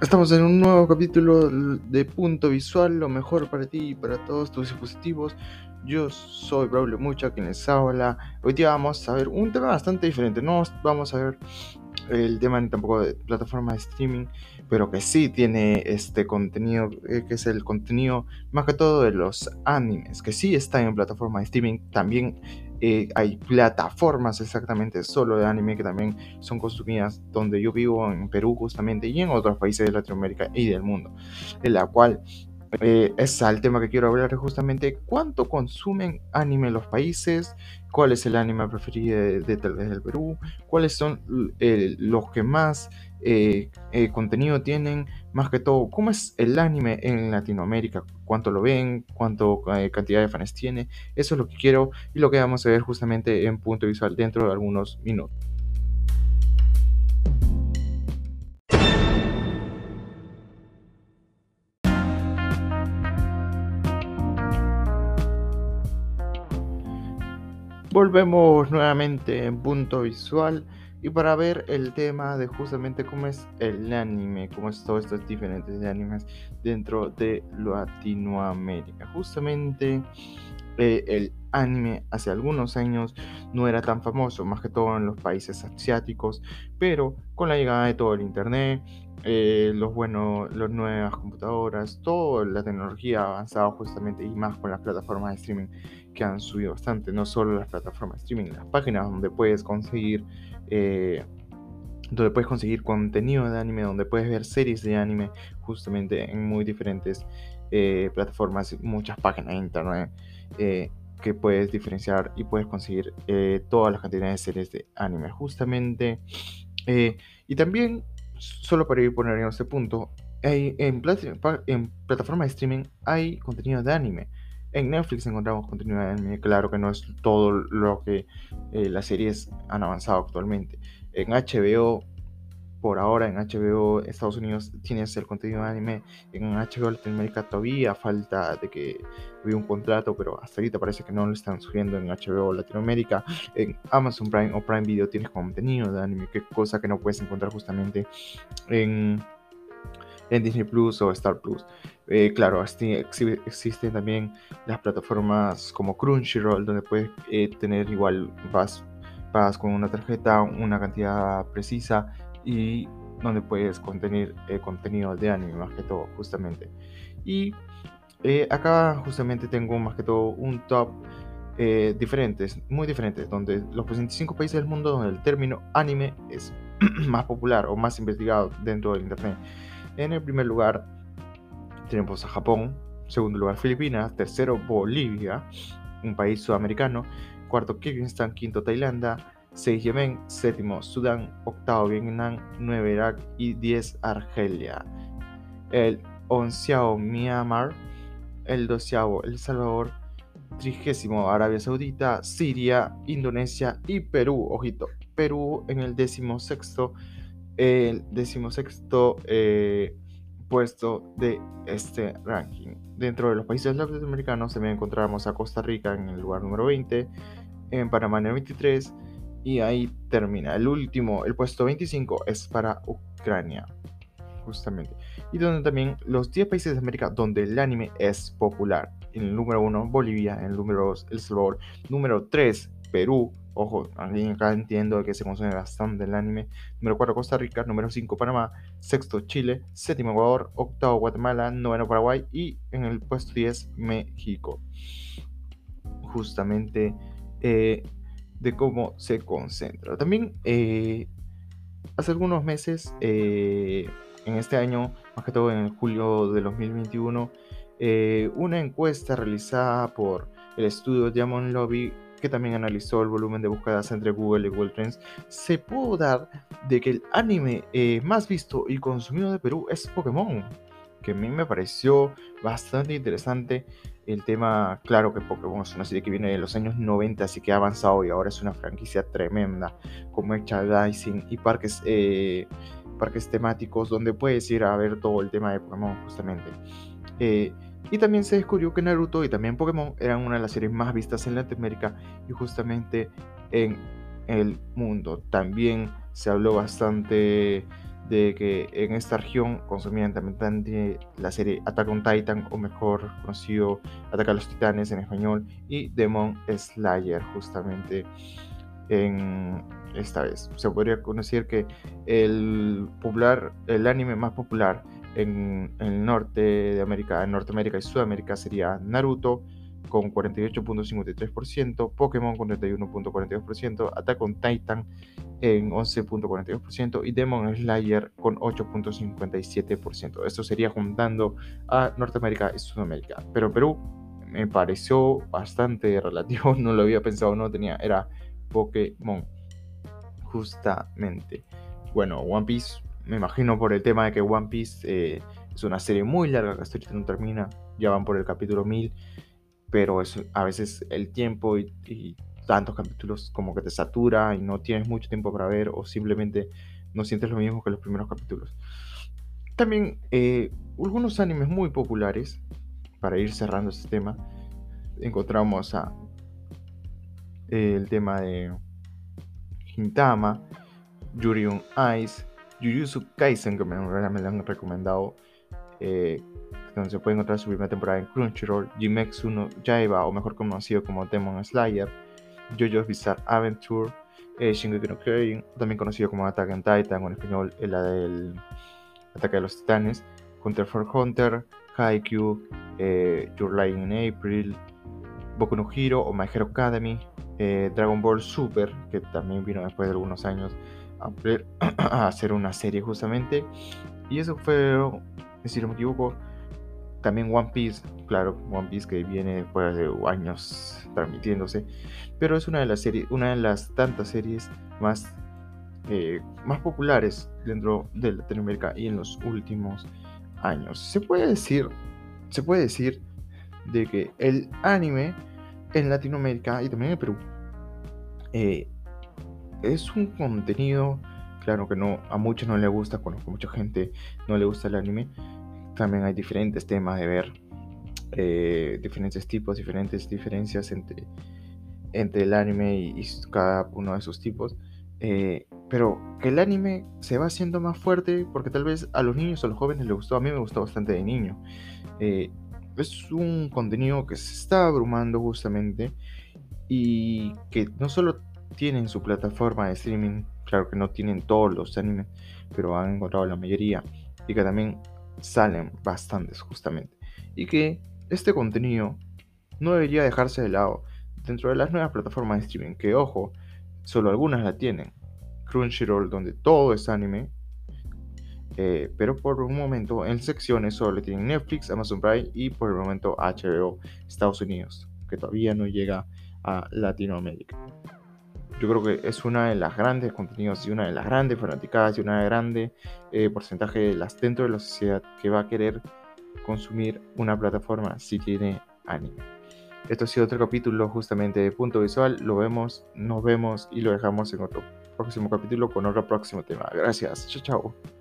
Estamos en un nuevo capítulo de Punto Visual, lo mejor para ti y para todos tus dispositivos. Yo soy Braulio Mucha, quien les habla. Hoy día vamos a ver un tema bastante diferente. No vamos a ver el tema ni tampoco de plataforma de streaming, pero que sí tiene este contenido, eh, que es el contenido más que todo de los animes, que sí están en plataforma de streaming. También eh, hay plataformas exactamente solo de anime que también son consumidas donde yo vivo en Perú justamente y en otros países de Latinoamérica y del mundo, en la cual eh, es el tema que quiero hablar justamente cuánto consumen anime los países, cuál es el anime preferido de, tal vez del Perú, cuáles son eh, los que más eh, contenido tienen, más que todo, cómo es el anime en Latinoamérica, cuánto lo ven, cuánto cantidad de fans tiene, eso es lo que quiero y lo que vamos a ver justamente en punto visual dentro de algunos minutos. Volvemos nuevamente en punto visual y para ver el tema de justamente cómo es el anime, cómo es todos estos diferentes animes dentro de Latinoamérica. Justamente eh, el anime hace algunos años no era tan famoso, más que todo en los países asiáticos, pero con la llegada de todo el internet, eh, los buenos, las nuevas computadoras, toda la tecnología avanzada justamente y más con las plataformas de streaming que han subido bastante, no solo las plataformas de streaming, las páginas donde puedes conseguir eh, donde puedes conseguir contenido de anime, donde puedes ver series de anime justamente en muy diferentes eh, plataformas, muchas páginas de internet que puedes diferenciar y puedes conseguir todas las cantidades de series de anime justamente. y también solo para ir poner en este punto, hay, en, en plataforma de streaming hay contenido de anime. En Netflix encontramos contenido de anime, claro que no es todo lo que eh, las series han avanzado actualmente. En HBO por ahora en HBO Estados Unidos tienes el contenido de anime. En HBO Latinoamérica todavía falta de que hubiera un contrato, pero hasta ahorita parece que no lo están subiendo en HBO Latinoamérica. En Amazon Prime o Prime Video tienes contenido de anime, que cosa que no puedes encontrar justamente en, Disney Plus o Star Plus. Eh, claro, existen también las plataformas como Crunchyroll, donde puedes eh, tener igual, vas, vas con una tarjeta, una cantidad precisa y donde puedes contener eh, contenido de anime más que todo justamente. Y eh, acá justamente tengo más que todo un top eh, diferentes muy diferentes donde los 25 países del mundo donde el término anime es más popular o más investigado dentro del internet. En el primer lugar tenemos a Japón. Segundo lugar Filipinas. Tercero Bolivia un país sudamericano. Cuarto Kirguistán. Quinto Tailandia 6 Yemen, séptimo Sudán, octavo Vietnam, 9 Irak y 10 Argelia. El onceavo Myanmar, el doceavo El Salvador, trigésimo Arabia Saudita, Siria, Indonesia y Perú. Ojito, Perú en el décimo sexto, el décimo sexto eh, puesto de este ranking. Dentro de los países latinoamericanos también encontramos a Costa Rica en el lugar número 20, en Panamá en el 23, y ahí termina. El último, el puesto 25 es para Ucrania, justamente. Y donde también los 10 países de América donde el anime es popular. En el número 1, Bolivia. En el número 2, El Salvador. Número 3, Perú. Ojo, acá entiendo que se consume bastante el anime. Número 4, Costa Rica. Número 5, Panamá. Sexto, Chile. Séptimo, Ecuador. Octavo, Guatemala. Noveno, Paraguay. Y en el puesto 10, México. Justamente eh, de cómo se concentra. También eh, hace algunos meses, eh, en este año, más que todo en julio de 2021, eh, una encuesta realizada por el estudio Diamond Lobby, que también analizó el volumen de búsquedas entre Google y Google Trends, se pudo dar de que el anime más visto y consumido de Perú es Pokémon, que a mí me pareció bastante interesante el tema, claro que Pokémon es una serie que viene de los años 90, así que ha avanzado y ahora es una franquicia tremenda, como Merchandising y parques, eh, parques temáticos donde puedes ir a ver todo el tema de Pokémon justamente. Eh, y también se descubrió que Naruto y también Pokémon eran una de las series más vistas en Latinoamérica y justamente en el mundo. También se habló bastante de que en esta región consumían también la serie Attack on Titan, o mejor conocido Ataca a los Titanes en español, y Demon Slayer, justamente en esta vez. Se podría conocer que el popular, el anime más popular en, el norte de América, en Norteamérica y Sudamérica sería Naruto con 48.53%, Pokémon con 31.42%, Attack on Titan en 11.42% y Demon Slayer con 8.57%. Esto sería juntando a Norteamérica y Sudamérica. Pero Perú me pareció bastante relativo, no lo había pensado, no tenía, era Pokémon. Justamente. Bueno, One Piece, me imagino por el tema de que One Piece eh, es una serie muy larga que hasta no termina, ya van por el capítulo 1000, pero es, a veces el tiempo y, tantos capítulos como que te satura y no tienes mucho tiempo para ver o simplemente no sientes lo mismo que los primeros capítulos. También eh, algunos animes muy populares, para ir cerrando este tema, encontramos a el tema de Hintama, Yuri on Ice, Jujutsu Kaisen, que me, me lo han recomendado, eh, donde se puede encontrar su primera temporada en Crunchyroll, Jimetsu no Yaiba, o mejor conocido como Demon Slayer, JoJo's Bizarre Adventure, eh, Shingeki no Kyojin, también conocido como Attack on Titan, o en español la del Ataque de los Titanes, Hunter for Hunter, Haikyuu, eh, Your Line in April, Boku no Hero o My Hero Academy, eh, Dragon Ball Super, que también vino después de algunos años a, hacer una serie justamente. Y eso fue, si no me equivoco, también One Piece, claro, One Piece que viene después de años transmitiéndose, pero es una de las series, una de las tantas series más, eh, más populares dentro de Latinoamérica y en los últimos años. Se puede decir, se puede decir de que el anime en Latinoamérica y también en Perú eh, es un contenido, claro que no, a muchos no le gusta, conozco mucha gente no le gusta el anime. También hay diferentes temas de ver, eh, diferentes tipos, diferentes diferencias entre, entre el anime y, cada uno de sus tipos. Eh, pero que el anime se va haciendo más fuerte porque tal vez a los niños o a los jóvenes les gustó, a mí me gustó bastante de niño es un contenido que se está abrumando justamente y que no solo tienen su plataforma de streaming, claro que no tienen todos los animes, pero han encontrado la mayoría y que también salen bastantes justamente. Y que este contenido no debería dejarse de lado dentro de las nuevas plataformas de streaming, que ojo, solo algunas la tienen. Crunchyroll, donde todo es anime, eh, pero por un momento en secciones solo tienen Netflix, Amazon Prime y por el momento HBO Estados Unidos, que todavía no llega a Latinoamérica. Yo creo que es una de las grandes contenidos y una de las grandes fanaticadas y una de grande eh, porcentaje de las dentro de la sociedad que va a querer consumir una plataforma si tiene anime. Esto ha sido otro capítulo justamente de Punto Visual. Lo vemos, nos vemos y lo dejamos en otro próximo capítulo con otro próximo tema. Gracias. Chao, chao.